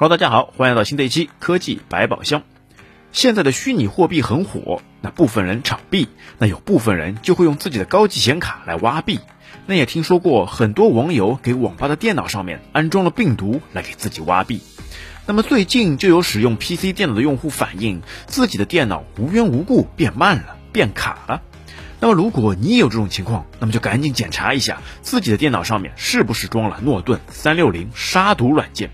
Hello，大家好，欢迎来到新的一期科技百宝箱。现在的虚拟货币很火，那部分人炒币，那有部分人就会用自己的高级显卡来挖币。那也听说过很多网友给网吧的电脑上面安装了病毒来给自己挖币。那么最近就有使用 PC 电脑的用户反映，自己的电脑无缘无故变慢了、变卡了。那么如果你也有这种情况，那么就赶紧检查一下自己的电脑上面是不是装了诺顿三六零杀毒软件。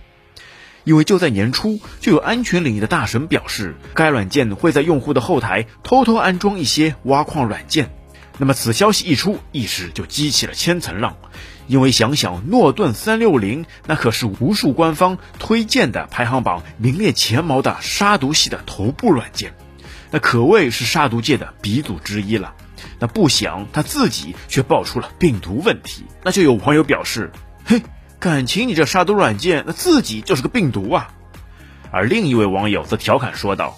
因为就在年初，就有安全领域的大神表示，该软件会在用户的后台偷偷安装一些挖矿软件。那么此消息一出，一时就激起了千层浪。因为想想诺顿三六零，那可是无数官方推荐的排行榜名列前茅的杀毒系的头部软件，那可谓是杀毒界的鼻祖之一了。那不想他自己却爆出了病毒问题，那就有网友表示：“嘿。”感情你这杀毒软件，那自己就是个病毒啊！而另一位网友则调侃说道：“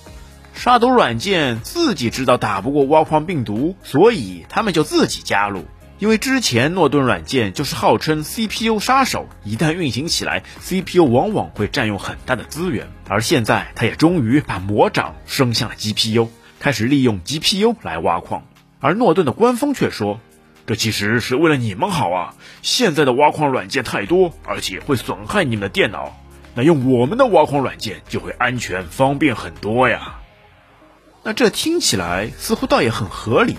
杀毒软件自己知道打不过挖矿病毒，所以他们就自己加入。因为之前诺顿软件就是号称 CPU 杀手，一旦运行起来，CPU 往往会占用很大的资源。而现在，他也终于把魔掌伸向了 GPU，开始利用 GPU 来挖矿。而诺顿的官方却说。”这其实是为了你们好啊！现在的挖矿软件太多，而且会损害你们的电脑。那用我们的挖矿软件就会安全方便很多呀。那这听起来似乎倒也很合理。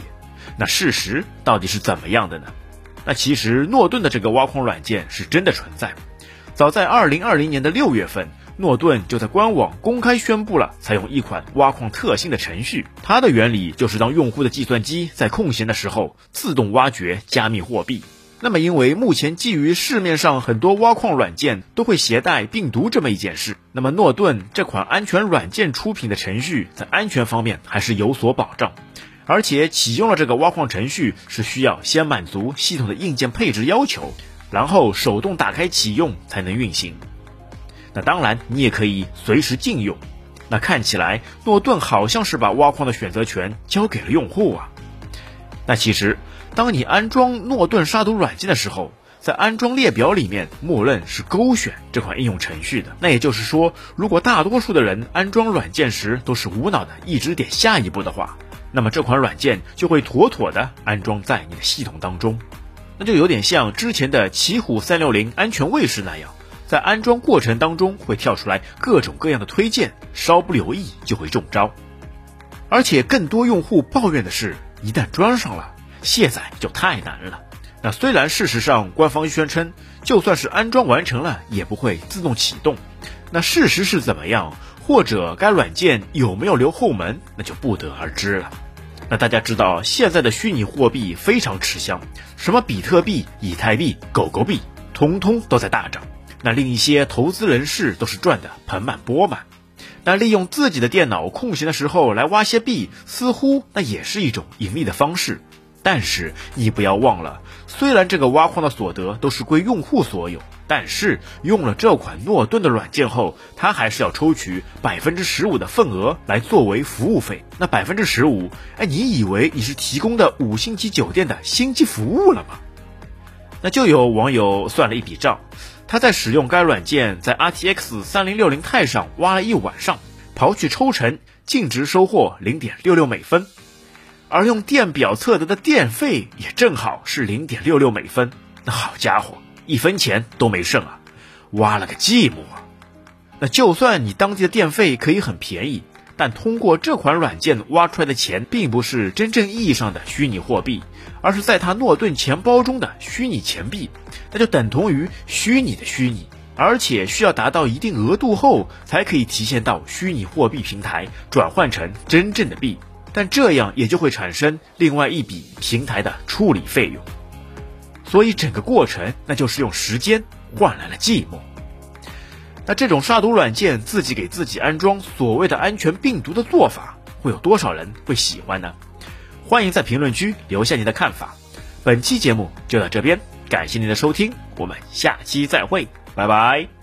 那事实到底是怎么样的呢？那其实诺顿的这个挖矿软件是真的存在。早在二零二零年的六月份。诺顿就在官网公开宣布了采用一款挖矿特性的程序，它的原理就是当用户的计算机在空闲的时候自动挖掘加密货币。那么，因为目前基于市面上很多挖矿软件都会携带病毒这么一件事，那么诺顿这款安全软件出品的程序在安全方面还是有所保障，而且启用了这个挖矿程序是需要先满足系统的硬件配置要求，然后手动打开启用才能运行。那当然，你也可以随时禁用。那看起来，诺顿好像是把挖矿的选择权交给了用户啊。那其实，当你安装诺顿杀毒软件的时候，在安装列表里面默认是勾选这款应用程序的。那也就是说，如果大多数的人安装软件时都是无脑的一直点下一步的话，那么这款软件就会妥妥的安装在你的系统当中。那就有点像之前的奇虎三六零安全卫士那样。在安装过程当中会跳出来各种各样的推荐，稍不留意就会中招。而且更多用户抱怨的是，一旦装上了，卸载就太难了。那虽然事实上官方宣称，就算是安装完成了，也不会自动启动。那事实是怎么样，或者该软件有没有留后门，那就不得而知了。那大家知道，现在的虚拟货币非常吃香，什么比特币、以太币、狗狗币，通通都在大涨。那另一些投资人士都是赚得盆满钵满，那利用自己的电脑空闲的时候来挖些币，似乎那也是一种盈利的方式。但是你不要忘了，虽然这个挖矿的所得都是归用户所有，但是用了这款诺顿的软件后，他还是要抽取百分之十五的份额来作为服务费。那百分之十五，哎，你以为你是提供的五星级酒店的星级服务了吗？那就有网友算了一笔账。他在使用该软件，在 RTX 三零六零钛上挖了一晚上，刨去抽成，净值收获零点六六美分，而用电表测得的电费也正好是零点六六美分。那好家伙，一分钱都没剩啊，挖了个寂寞啊！那就算你当地的电费可以很便宜。但通过这款软件挖出来的钱，并不是真正意义上的虚拟货币，而是在他诺顿钱包中的虚拟钱币，那就等同于虚拟的虚拟，而且需要达到一定额度后，才可以提现到虚拟货币平台转换成真正的币。但这样也就会产生另外一笔平台的处理费用，所以整个过程那就是用时间换来了寂寞。那这种杀毒软件自己给自己安装所谓的安全病毒的做法，会有多少人会喜欢呢？欢迎在评论区留下你的看法。本期节目就到这边，感谢您的收听，我们下期再会，拜拜。